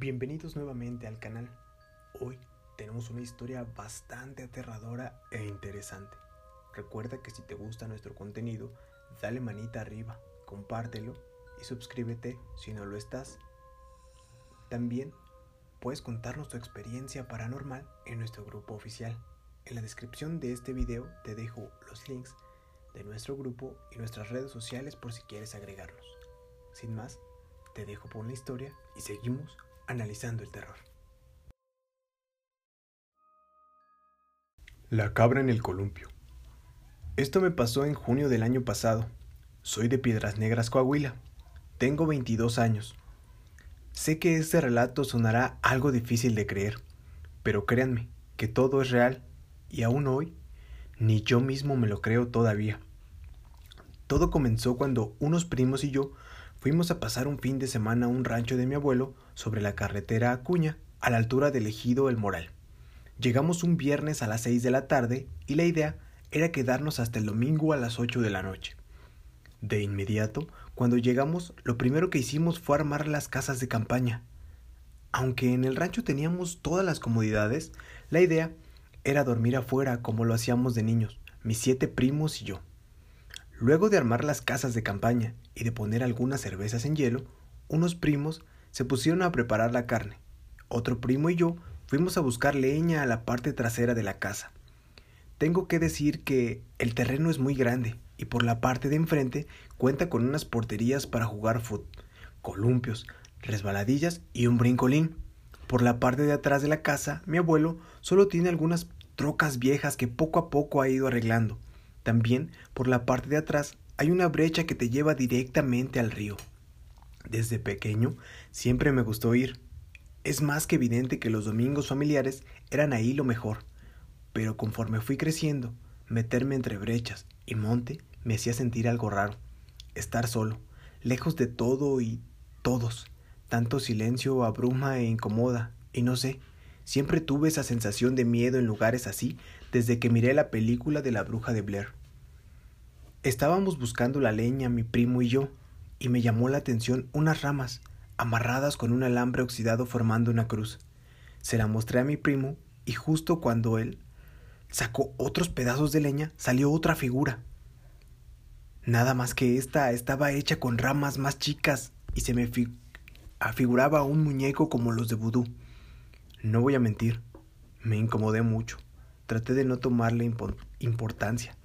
Bienvenidos nuevamente al canal. Hoy tenemos una historia bastante aterradora e interesante. Recuerda que si te gusta nuestro contenido, dale manita arriba, compártelo y suscríbete si no lo estás. También puedes contarnos tu experiencia paranormal en nuestro grupo oficial. En la descripción de este video te dejo los links de nuestro grupo y nuestras redes sociales por si quieres agregarnos. Sin más, te dejo por la historia y seguimos analizando el terror. La cabra en el columpio. Esto me pasó en junio del año pasado. Soy de Piedras Negras, Coahuila. Tengo 22 años. Sé que este relato sonará algo difícil de creer, pero créanme que todo es real y aún hoy ni yo mismo me lo creo todavía. Todo comenzó cuando unos primos y yo fuimos a pasar un fin de semana a un rancho de mi abuelo sobre la carretera Acuña, a la altura del ejido El Moral. Llegamos un viernes a las seis de la tarde y la idea era quedarnos hasta el domingo a las ocho de la noche. De inmediato, cuando llegamos, lo primero que hicimos fue armar las casas de campaña. Aunque en el rancho teníamos todas las comodidades, la idea era dormir afuera como lo hacíamos de niños, mis siete primos y yo. Luego de armar las casas de campaña y de poner algunas cervezas en hielo, unos primos se pusieron a preparar la carne. Otro primo y yo fuimos a buscar leña a la parte trasera de la casa. Tengo que decir que el terreno es muy grande y por la parte de enfrente cuenta con unas porterías para jugar fútbol, columpios, resbaladillas y un brincolín. Por la parte de atrás de la casa, mi abuelo solo tiene algunas trocas viejas que poco a poco ha ido arreglando. También, por la parte de atrás, hay una brecha que te lleva directamente al río. Desde pequeño siempre me gustó ir. Es más que evidente que los domingos familiares eran ahí lo mejor. Pero conforme fui creciendo, meterme entre brechas y monte me hacía sentir algo raro. Estar solo, lejos de todo y todos. Tanto silencio abruma e incomoda, y no sé, siempre tuve esa sensación de miedo en lugares así desde que miré la película de la bruja de Blair. Estábamos buscando la leña, mi primo y yo, y me llamó la atención unas ramas, amarradas con un alambre oxidado formando una cruz. Se la mostré a mi primo, y justo cuando él sacó otros pedazos de leña, salió otra figura. Nada más que esta estaba hecha con ramas más chicas y se me afiguraba un muñeco como los de vudú. No voy a mentir, me incomodé mucho. Traté de no tomarle importancia.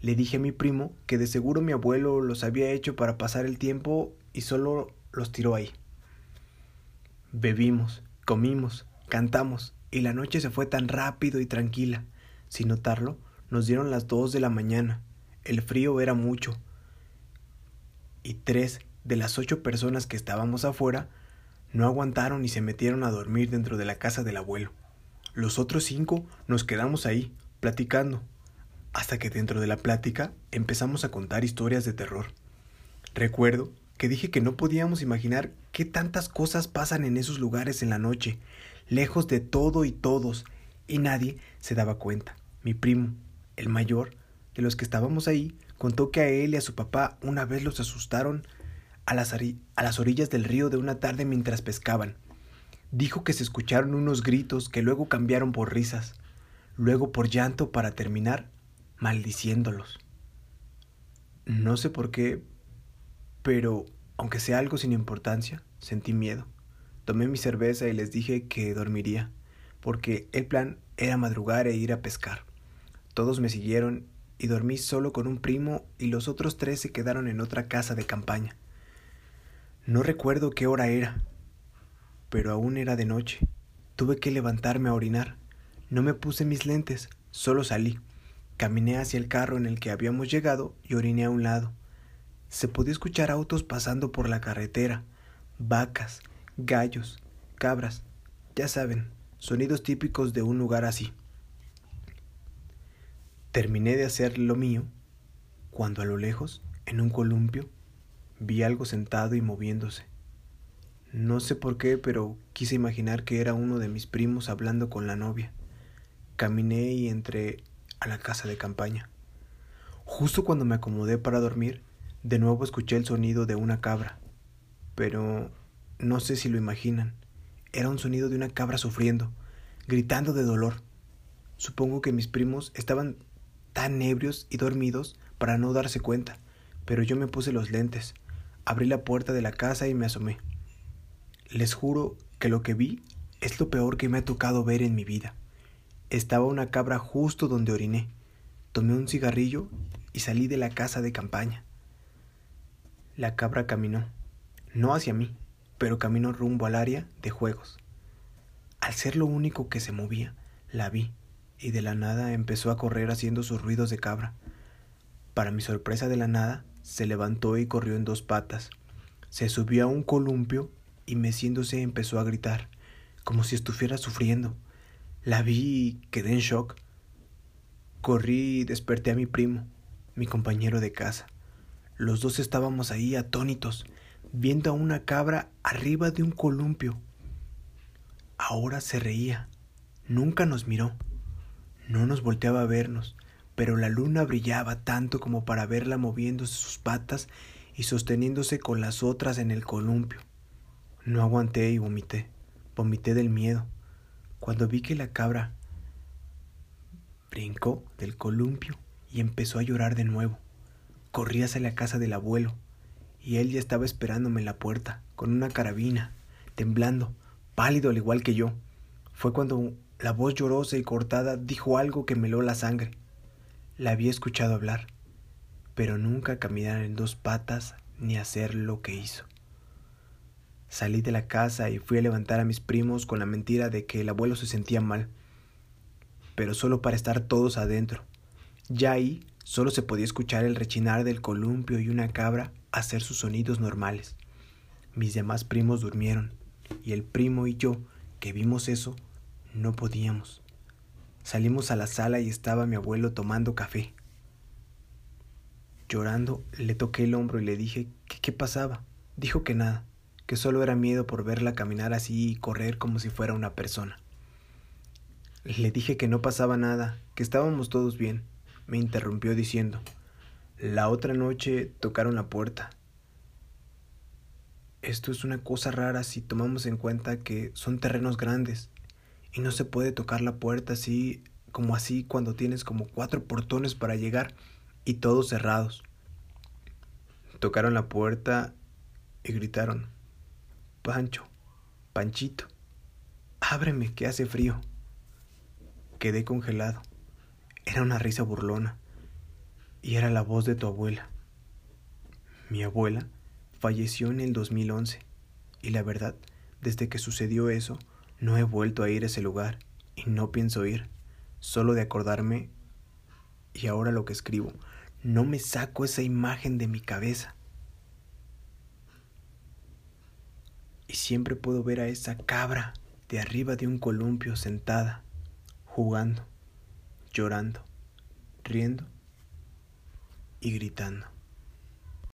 Le dije a mi primo que de seguro mi abuelo los había hecho para pasar el tiempo y solo los tiró ahí. Bebimos, comimos, cantamos, y la noche se fue tan rápido y tranquila. Sin notarlo, nos dieron las dos de la mañana. El frío era mucho. Y tres de las ocho personas que estábamos afuera no aguantaron y se metieron a dormir dentro de la casa del abuelo. Los otros cinco nos quedamos ahí, platicando, hasta que dentro de la plática empezamos a contar historias de terror. Recuerdo que dije que no podíamos imaginar qué tantas cosas pasan en esos lugares en la noche, lejos de todo y todos, y nadie se daba cuenta. Mi primo, el mayor, de los que estábamos ahí, contó que a él y a su papá una vez los asustaron a las, a las orillas del río de una tarde mientras pescaban. Dijo que se escucharon unos gritos que luego cambiaron por risas, luego por llanto para terminar maldiciéndolos. No sé por qué, pero aunque sea algo sin importancia, sentí miedo. Tomé mi cerveza y les dije que dormiría, porque el plan era madrugar e ir a pescar. Todos me siguieron y dormí solo con un primo y los otros tres se quedaron en otra casa de campaña. No recuerdo qué hora era, pero aún era de noche. Tuve que levantarme a orinar. No me puse mis lentes, solo salí. Caminé hacia el carro en el que habíamos llegado y oriné a un lado. Se podía escuchar autos pasando por la carretera, vacas, gallos, cabras, ya saben, sonidos típicos de un lugar así. Terminé de hacer lo mío cuando a lo lejos, en un columpio, vi algo sentado y moviéndose. No sé por qué, pero quise imaginar que era uno de mis primos hablando con la novia. Caminé y entré a la casa de campaña. Justo cuando me acomodé para dormir, de nuevo escuché el sonido de una cabra. Pero no sé si lo imaginan. era un sonido de una cabra sufriendo, gritando de dolor. Supongo que mis primos estaban tan ebrios y dormidos para no darse cuenta, pero yo me puse los lentes, abrí la puerta de la casa y me asomé. Les juro que lo que vi es lo peor que me ha tocado ver en mi vida. Estaba una cabra justo donde oriné. Tomé un cigarrillo y salí de la casa de campaña. La cabra caminó, no hacia mí, pero caminó rumbo al área de juegos. Al ser lo único que se movía, la vi, y de la nada empezó a correr haciendo sus ruidos de cabra. Para mi sorpresa de la nada, se levantó y corrió en dos patas. Se subió a un columpio y meciéndose empezó a gritar, como si estuviera sufriendo. La vi y quedé en shock. Corrí y desperté a mi primo, mi compañero de casa. Los dos estábamos ahí atónitos, viendo a una cabra arriba de un columpio. Ahora se reía, nunca nos miró, no nos volteaba a vernos, pero la luna brillaba tanto como para verla moviéndose sus patas y sosteniéndose con las otras en el columpio. No aguanté y vomité, vomité del miedo. Cuando vi que la cabra brincó del columpio y empezó a llorar de nuevo, corrí hacia la casa del abuelo, y él ya estaba esperándome en la puerta, con una carabina, temblando, pálido al igual que yo. Fue cuando la voz llorosa y cortada dijo algo que me heló la sangre. La había escuchado hablar, pero nunca caminar en dos patas ni hacer lo que hizo. Salí de la casa y fui a levantar a mis primos con la mentira de que el abuelo se sentía mal, pero solo para estar todos adentro. Ya ahí solo se podía escuchar el rechinar del columpio y una cabra hacer sus sonidos normales. Mis demás primos durmieron, y el primo y yo, que vimos eso, no podíamos. Salimos a la sala y estaba mi abuelo tomando café. Llorando, le toqué el hombro y le dije que qué pasaba. Dijo que nada, que solo era miedo por verla caminar así y correr como si fuera una persona. Le dije que no pasaba nada, que estábamos todos bien. Me interrumpió diciendo, la otra noche tocaron la puerta. Esto es una cosa rara si tomamos en cuenta que son terrenos grandes y no se puede tocar la puerta así como así cuando tienes como cuatro portones para llegar y todos cerrados. Tocaron la puerta y gritaron, Pancho, Panchito, ábreme que hace frío. Quedé congelado. Era una risa burlona y era la voz de tu abuela. Mi abuela falleció en el 2011 y la verdad, desde que sucedió eso, no he vuelto a ir a ese lugar y no pienso ir, solo de acordarme y ahora lo que escribo, no me saco esa imagen de mi cabeza. Y siempre puedo ver a esa cabra de arriba de un columpio sentada, jugando, llorando, riendo y gritando.